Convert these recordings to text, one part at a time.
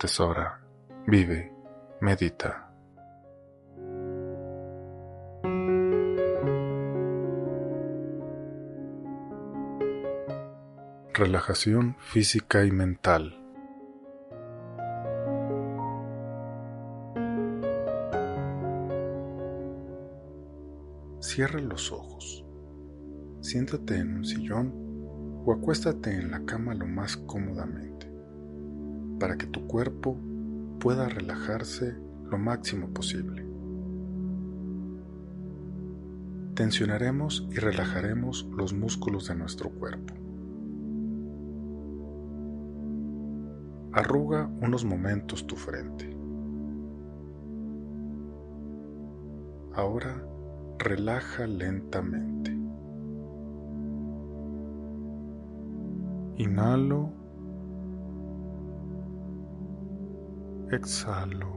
Atesora, vive, medita. Relajación física y mental. Cierra los ojos. Siéntate en un sillón o acuéstate en la cama lo más cómodamente para que tu cuerpo pueda relajarse lo máximo posible. Tensionaremos y relajaremos los músculos de nuestro cuerpo. Arruga unos momentos tu frente. Ahora relaja lentamente. Inhalo. Exhalo.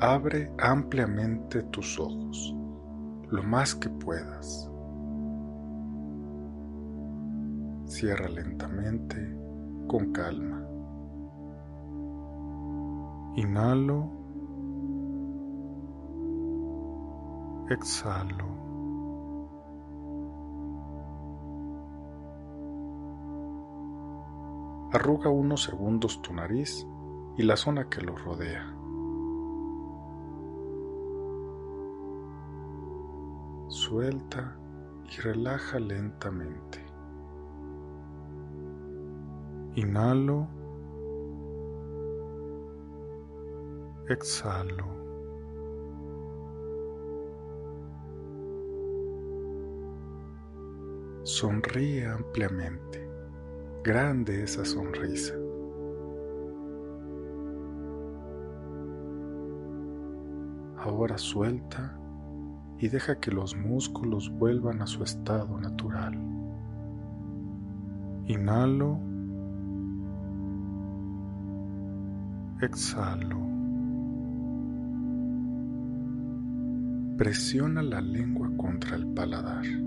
Abre ampliamente tus ojos, lo más que puedas. Cierra lentamente, con calma. Inhalo. Exhalo. Arruga unos segundos tu nariz y la zona que lo rodea. Suelta y relaja lentamente. Inhalo. Exhalo. Sonríe ampliamente. Grande esa sonrisa. Ahora suelta y deja que los músculos vuelvan a su estado natural. Inhalo. Exhalo. Presiona la lengua contra el paladar.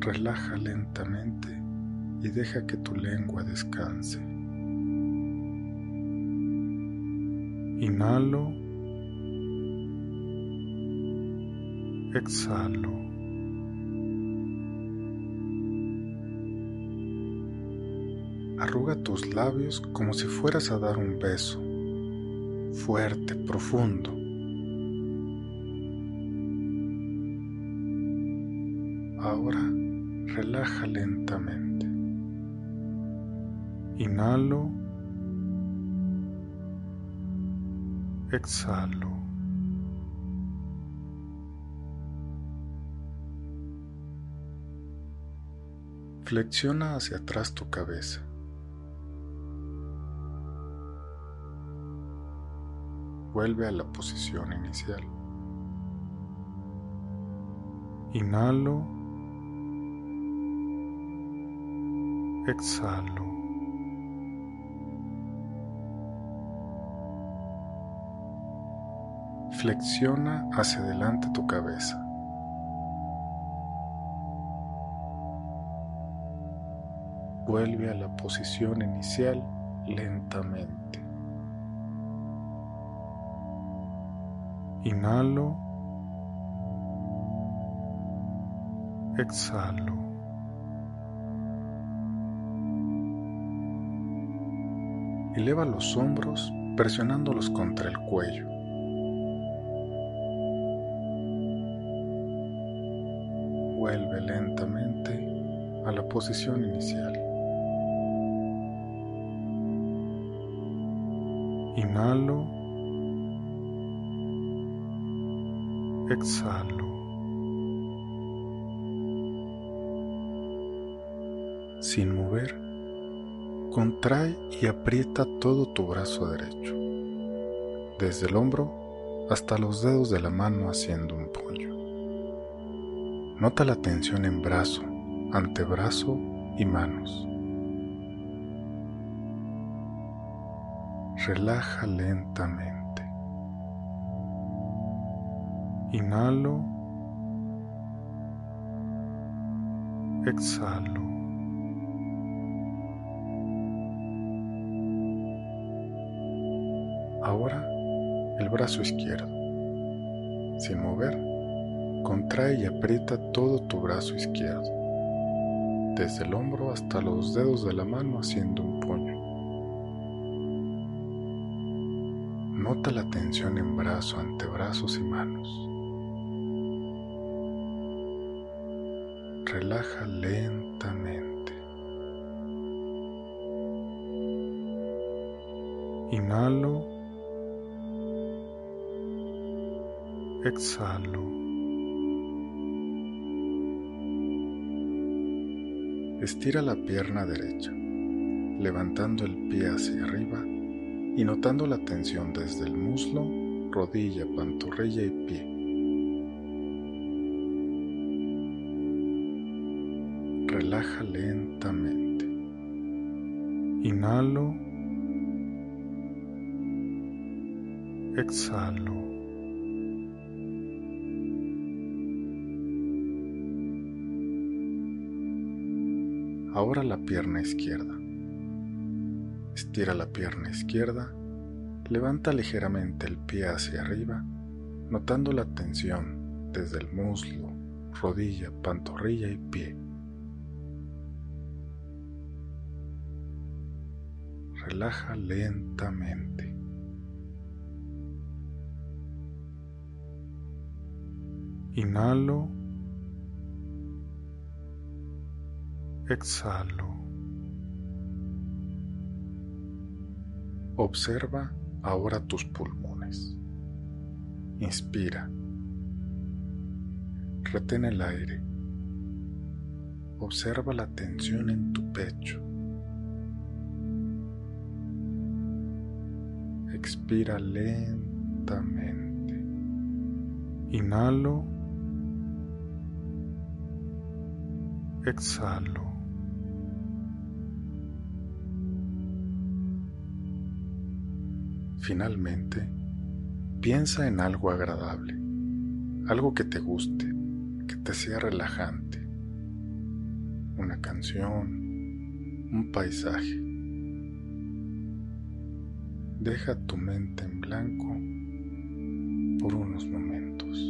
Relaja lentamente y deja que tu lengua descanse. Inhalo. Exhalo. Arruga tus labios como si fueras a dar un beso, fuerte, profundo. Relaja lentamente. Inhalo. Exhalo. Flexiona hacia atrás tu cabeza. Vuelve a la posición inicial. Inhalo. Exhalo. Flexiona hacia adelante tu cabeza. Vuelve a la posición inicial lentamente. Inhalo. Exhalo. Eleva los hombros presionándolos contra el cuello. Vuelve lentamente a la posición inicial. Inhalo. Exhalo. Sin mover, contrae y aprieta todo tu brazo derecho, desde el hombro hasta los dedos de la mano haciendo un puño. Nota la tensión en brazo, antebrazo y manos. Relaja lentamente. Inhalo. Exhalo. Ahora el brazo izquierdo. Sin mover, contrae y aprieta todo tu brazo izquierdo, desde el hombro hasta los dedos de la mano haciendo un puño. Nota la tensión en brazo, antebrazos y manos. Relaja lentamente. Inhalo. Exhalo. Estira la pierna derecha, levantando el pie hacia arriba y notando la tensión desde el muslo, rodilla, pantorrilla y pie. Relaja lentamente. Inhalo. Exhalo. Ahora la pierna izquierda. Estira la pierna izquierda, levanta ligeramente el pie hacia arriba, notando la tensión desde el muslo, rodilla, pantorrilla y pie. Relaja lentamente. Inhalo. Exhalo. Observa ahora tus pulmones. Inspira. Retén el aire. Observa la tensión en tu pecho. Expira lentamente. Inhalo. Exhalo. Finalmente, piensa en algo agradable, algo que te guste, que te sea relajante, una canción, un paisaje. Deja tu mente en blanco por unos momentos.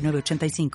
906985.